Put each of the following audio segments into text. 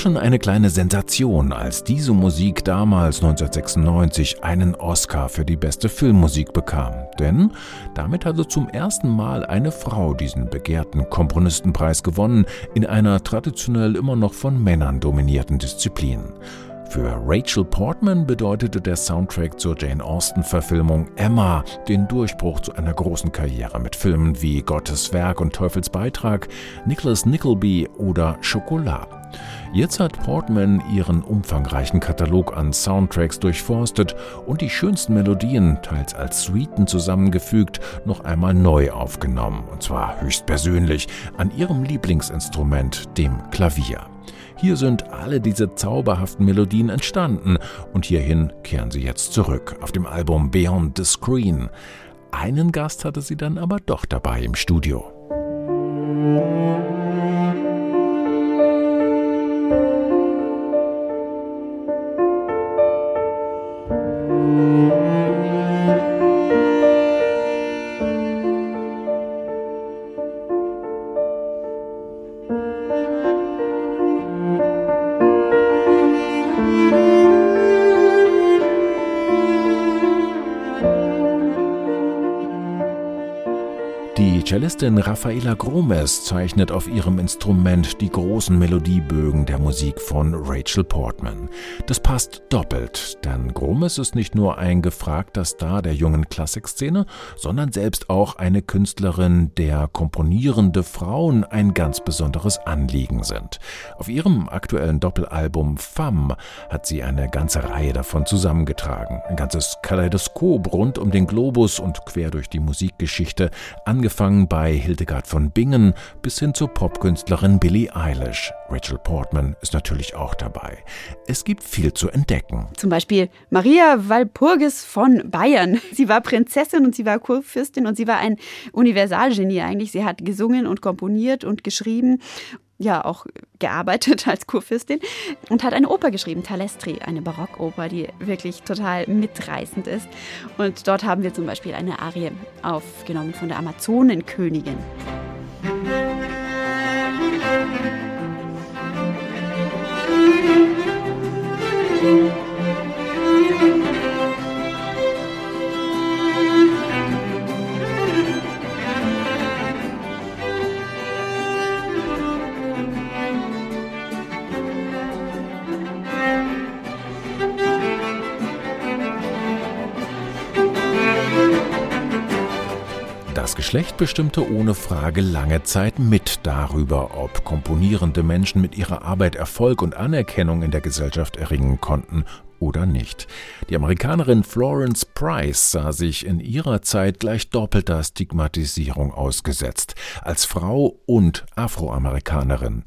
schon eine kleine Sensation, als diese Musik damals 1996 einen Oscar für die beste Filmmusik bekam. Denn damit hatte zum ersten Mal eine Frau diesen begehrten Komponistenpreis gewonnen, in einer traditionell immer noch von Männern dominierten Disziplin. Für Rachel Portman bedeutete der Soundtrack zur Jane Austen-Verfilmung Emma den Durchbruch zu einer großen Karriere mit Filmen wie Gottes Werk und Teufels Beitrag, Nicholas Nickleby oder Schokolade. Jetzt hat Portman ihren umfangreichen Katalog an Soundtracks durchforstet und die schönsten Melodien, teils als Suiten zusammengefügt, noch einmal neu aufgenommen, und zwar höchstpersönlich an ihrem Lieblingsinstrument, dem Klavier. Hier sind alle diese zauberhaften Melodien entstanden und hierhin kehren sie jetzt zurück auf dem Album Beyond the Screen. Einen Gast hatte sie dann aber doch dabei im Studio. Cellistin Rafaela Gromes zeichnet auf ihrem Instrument die großen Melodiebögen der Musik von Rachel Portman. Das passt doppelt, denn Gromes ist nicht nur ein gefragter Star der jungen Klassikszene, sondern selbst auch eine Künstlerin, der komponierende Frauen ein ganz besonderes Anliegen sind. Auf ihrem aktuellen Doppelalbum Femme hat sie eine ganze Reihe davon zusammengetragen. Ein ganzes Kaleidoskop rund um den Globus und quer durch die Musikgeschichte, angefangen angefangen bei Hildegard von Bingen bis hin zur Popkünstlerin Billie Eilish. Rachel Portman ist natürlich auch dabei. Es gibt viel zu entdecken. Zum Beispiel Maria Walpurgis von Bayern. Sie war Prinzessin und sie war Kurfürstin und sie war ein Universalgenie eigentlich. Sie hat gesungen und komponiert und geschrieben ja auch gearbeitet als Kurfürstin und hat eine Oper geschrieben, Talestri, eine Barockoper, die wirklich total mitreißend ist. Und dort haben wir zum Beispiel eine Arie aufgenommen von der Amazonenkönigin. Geschlecht bestimmte ohne Frage lange Zeit mit darüber, ob komponierende Menschen mit ihrer Arbeit Erfolg und Anerkennung in der Gesellschaft erringen konnten oder nicht. Die Amerikanerin Florence Price sah sich in ihrer Zeit gleich doppelter Stigmatisierung ausgesetzt, als Frau und Afroamerikanerin.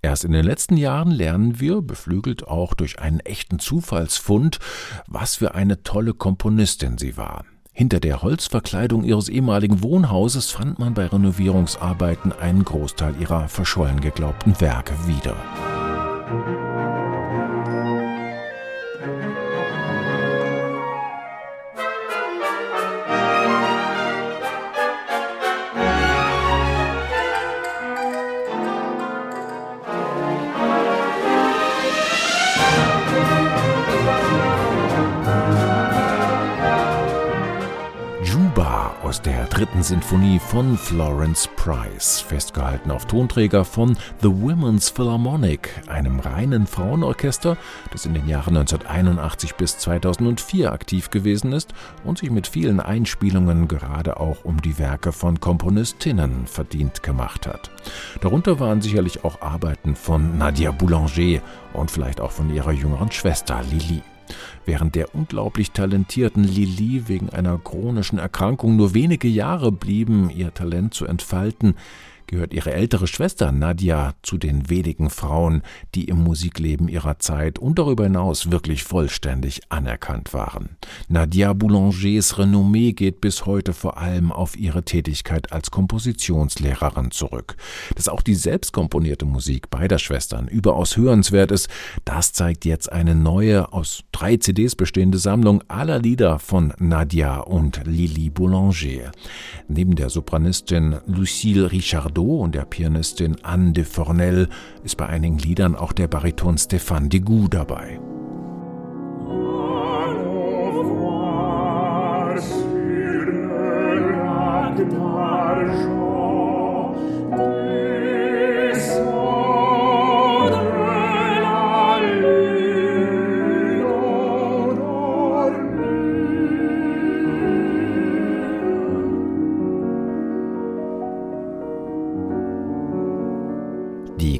Erst in den letzten Jahren lernen wir, beflügelt auch durch einen echten Zufallsfund, was für eine tolle Komponistin sie war. Hinter der Holzverkleidung ihres ehemaligen Wohnhauses fand man bei Renovierungsarbeiten einen Großteil ihrer verschollen geglaubten Werke wieder. Aus der dritten Sinfonie von Florence Price, festgehalten auf Tonträger von The Women's Philharmonic, einem reinen Frauenorchester, das in den Jahren 1981 bis 2004 aktiv gewesen ist und sich mit vielen Einspielungen gerade auch um die Werke von Komponistinnen verdient gemacht hat. Darunter waren sicherlich auch Arbeiten von Nadia Boulanger und vielleicht auch von ihrer jüngeren Schwester Lili. Während der unglaublich talentierten Lili wegen einer chronischen Erkrankung nur wenige Jahre blieben, ihr Talent zu entfalten, gehört ihre ältere Schwester Nadia zu den wenigen Frauen, die im Musikleben ihrer Zeit und darüber hinaus wirklich vollständig anerkannt waren. Nadia Boulangers Renommee geht bis heute vor allem auf ihre Tätigkeit als Kompositionslehrerin zurück. Dass auch die selbstkomponierte Musik beider Schwestern überaus hörenswert ist, das zeigt jetzt eine neue, aus drei CDs bestehende Sammlung aller Lieder von Nadia und Lili Boulanger. Neben der Sopranistin Lucille Richard Bardot und der Pianistin Anne de Fornel ist bei einigen Liedern auch der Bariton Stéphane Degout dabei.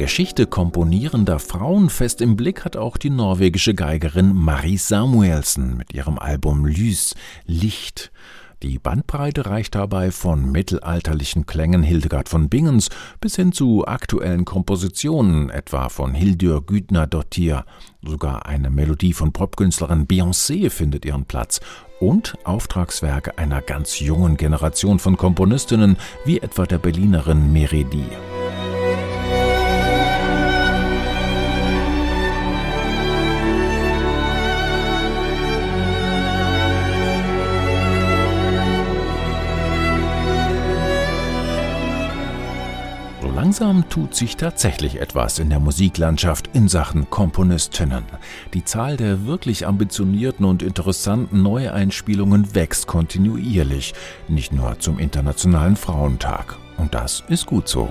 Geschichte komponierender Frauen fest im Blick hat auch die norwegische Geigerin Marie Samuelsen mit ihrem Album Lys, Licht. Die Bandbreite reicht dabei von mittelalterlichen Klängen Hildegard von Bingens bis hin zu aktuellen Kompositionen, etwa von Hildur Güdner-Dottir. Sogar eine Melodie von Popkünstlerin Beyoncé findet ihren Platz und Auftragswerke einer ganz jungen Generation von Komponistinnen, wie etwa der Berlinerin Meredi. Langsam tut sich tatsächlich etwas in der Musiklandschaft in Sachen Komponistinnen. Die Zahl der wirklich ambitionierten und interessanten Neueinspielungen wächst kontinuierlich, nicht nur zum Internationalen Frauentag. Und das ist gut so.